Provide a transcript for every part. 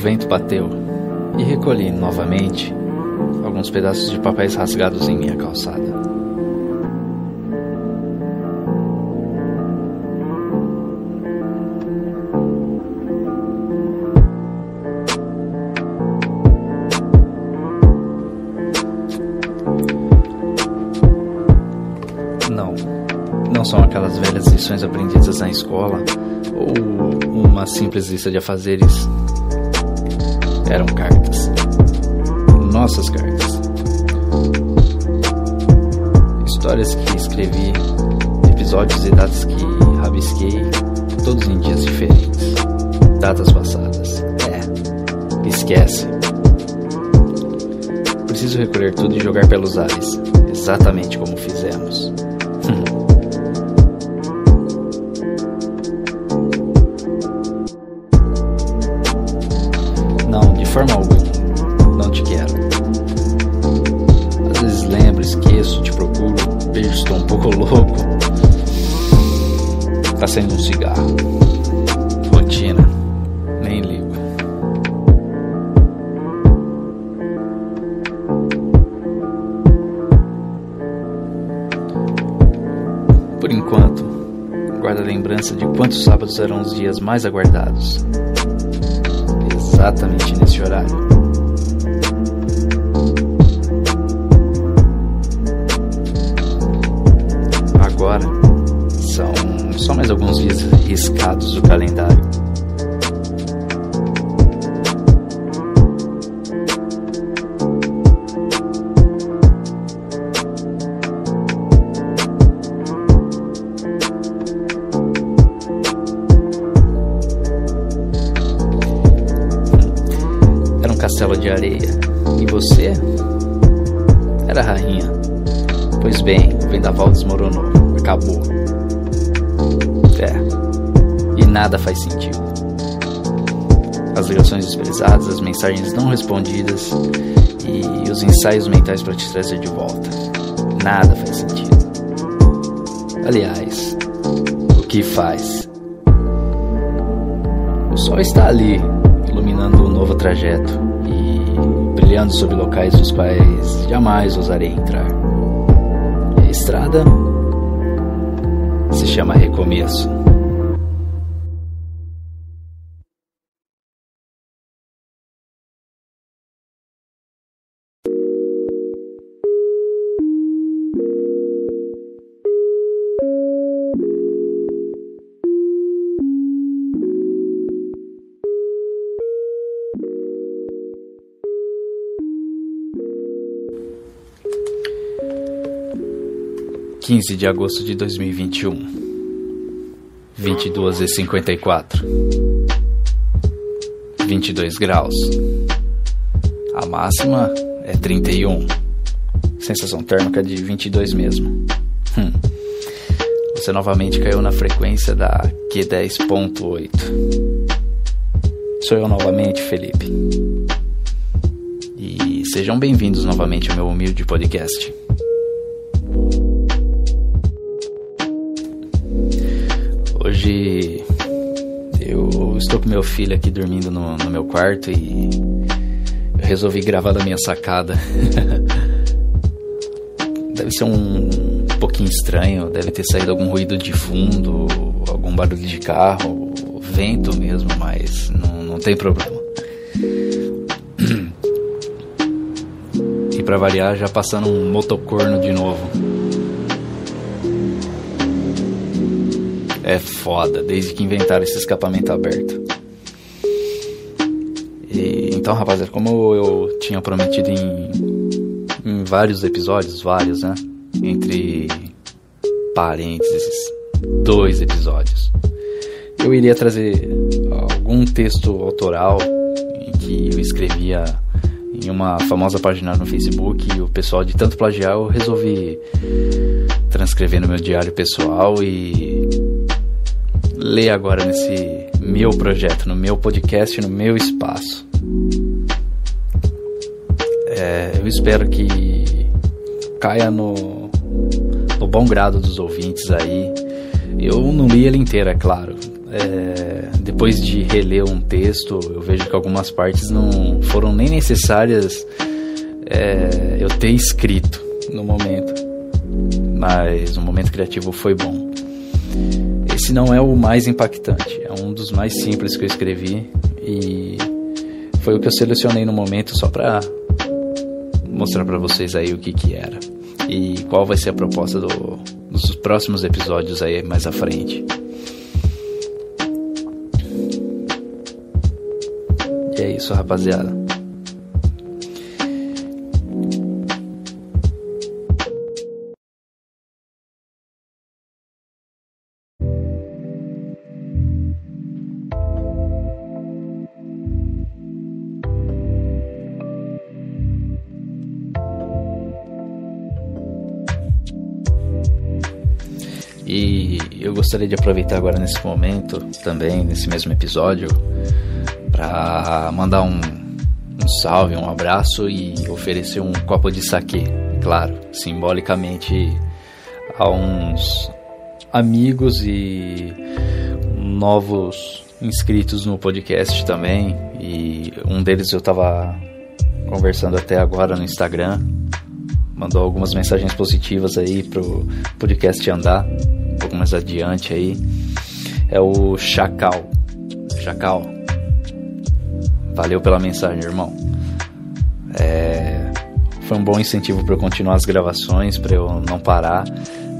vento bateu e recolhi novamente alguns pedaços de papéis rasgados em minha calçada. Não, não são aquelas velhas lições aprendidas na escola ou uma simples lista de afazeres. Eram cartas. Nossas cartas. Histórias que escrevi, episódios e datas que rabisquei, todos em dias diferentes. Datas passadas. É, esquece. Preciso recolher tudo e jogar pelos ares, exatamente como fizemos. Forma alguma. Não te quero. Às vezes lembro, esqueço, te procuro, vejo estou um pouco louco. Tá sendo um cigarro. Rotina. Nem ligo. Por enquanto, guarda a lembrança de quantos sábados eram os dias mais aguardados. Exatamente nesse horário. Agora são só mais alguns dias riscados do calendário. Castelo de areia. E você? Era rainha. Pois bem, o vendaval desmoronou. Acabou. É. E nada faz sentido. As ligações desprezadas, as mensagens não respondidas e os ensaios mentais para te trazer de volta. Nada faz sentido. Aliás, o que faz? O sol está ali, iluminando um novo trajeto brilhando sobre locais dos quais jamais ousarei entrar. A estrada se chama recomeço. 15 de agosto de 2021, 22 e 54, 22 graus. A máxima é 31, sensação térmica de 22 mesmo. Hum. Você novamente caiu na frequência da Q10.8. Sou eu novamente, Felipe. E sejam bem-vindos novamente ao meu humilde podcast. Hoje eu estou com meu filho aqui dormindo no, no meu quarto e eu resolvi gravar da minha sacada. deve ser um pouquinho estranho, deve ter saído algum ruído de fundo, algum barulho de carro, vento mesmo, mas não, não tem problema. E pra variar, já passando um motocorno de novo. É foda, desde que inventaram esse escapamento aberto. E, então, rapaziada, como eu tinha prometido em, em vários episódios, vários, né? Entre parênteses, dois episódios. Eu iria trazer algum texto autoral em que eu escrevia em uma famosa página no Facebook e o pessoal de tanto plagiar eu resolvi transcrever no meu diário pessoal e ler agora nesse meu projeto, no meu podcast, no meu espaço. É, eu espero que caia no, no bom grado dos ouvintes aí. Eu não li ele inteiro, é claro. É, depois de reler um texto, eu vejo que algumas partes não foram nem necessárias é, eu ter escrito no momento, mas o momento criativo foi bom. Não é o mais impactante, é um dos mais simples que eu escrevi e foi o que eu selecionei no momento só para mostrar para vocês aí o que que era e qual vai ser a proposta do, dos próximos episódios aí mais à frente. E é isso, rapaziada. Gostaria de aproveitar agora nesse momento, também nesse mesmo episódio, para mandar um, um salve, um abraço e oferecer um copo de saquê, claro, simbolicamente a uns amigos e novos inscritos no podcast também. E um deles eu estava conversando até agora no Instagram, mandou algumas mensagens positivas aí pro podcast andar mais adiante aí, é o Chacal. Chacal, valeu pela mensagem, irmão. É, foi um bom incentivo para eu continuar as gravações, para eu não parar.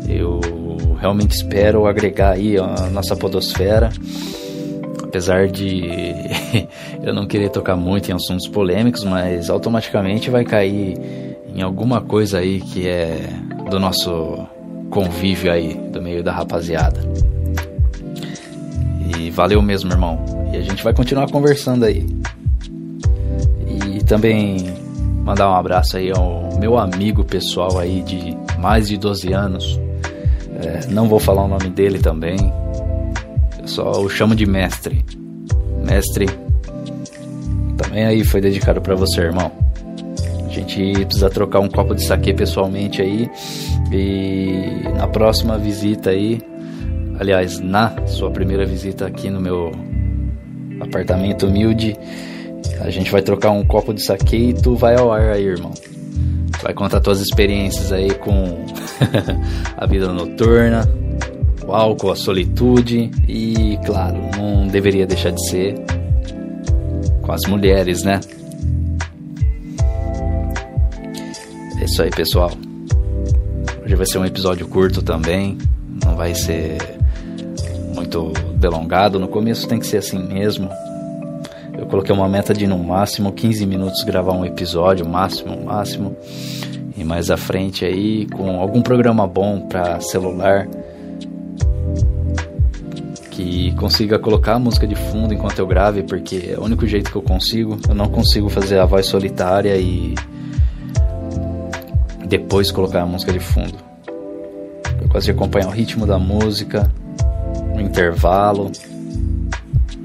Eu realmente espero agregar aí a nossa podosfera, apesar de eu não querer tocar muito em assuntos polêmicos, mas automaticamente vai cair em alguma coisa aí que é do nosso convívio aí do meio da rapaziada. E valeu mesmo, irmão. E a gente vai continuar conversando aí. E também mandar um abraço aí ao meu amigo pessoal aí de mais de 12 anos. É, não vou falar o nome dele também. Eu só o chamo de mestre. Mestre, também aí foi dedicado para você, irmão. A gente precisa trocar um copo de saque pessoalmente aí. E na próxima visita aí, aliás, na sua primeira visita aqui no meu apartamento humilde, a gente vai trocar um copo de saque e tu vai ao ar aí, irmão. Vai contar tuas experiências aí com a vida noturna, o álcool, a solitude e, claro, não deveria deixar de ser com as mulheres, né? É isso aí, pessoal. Hoje vai ser um episódio curto também. Não vai ser muito delongado. No começo tem que ser assim mesmo. Eu coloquei uma meta de no máximo 15 minutos gravar um episódio, máximo, máximo. E mais à frente aí, com algum programa bom para celular que consiga colocar a música de fundo enquanto eu grave, porque é o único jeito que eu consigo. Eu não consigo fazer a voz solitária e depois colocar a música de fundo. Gosto de acompanhar o ritmo da música, no intervalo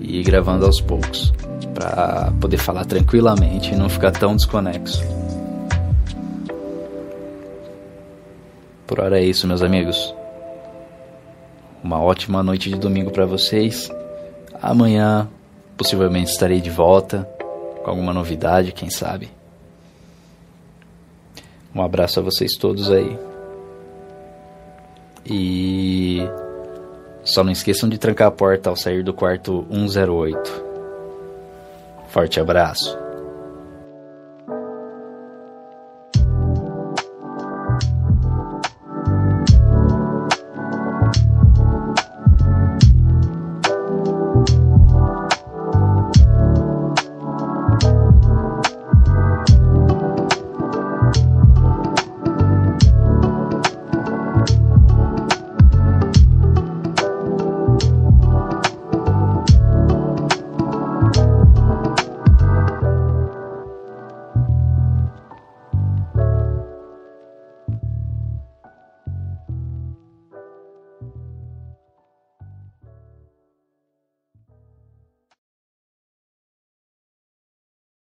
e gravando aos poucos, para poder falar tranquilamente e não ficar tão desconexo. Por hora é isso, meus amigos. Uma ótima noite de domingo para vocês. Amanhã possivelmente estarei de volta com alguma novidade, quem sabe. Um abraço a vocês todos aí. E só não esqueçam de trancar a porta ao sair do quarto 108. Forte abraço.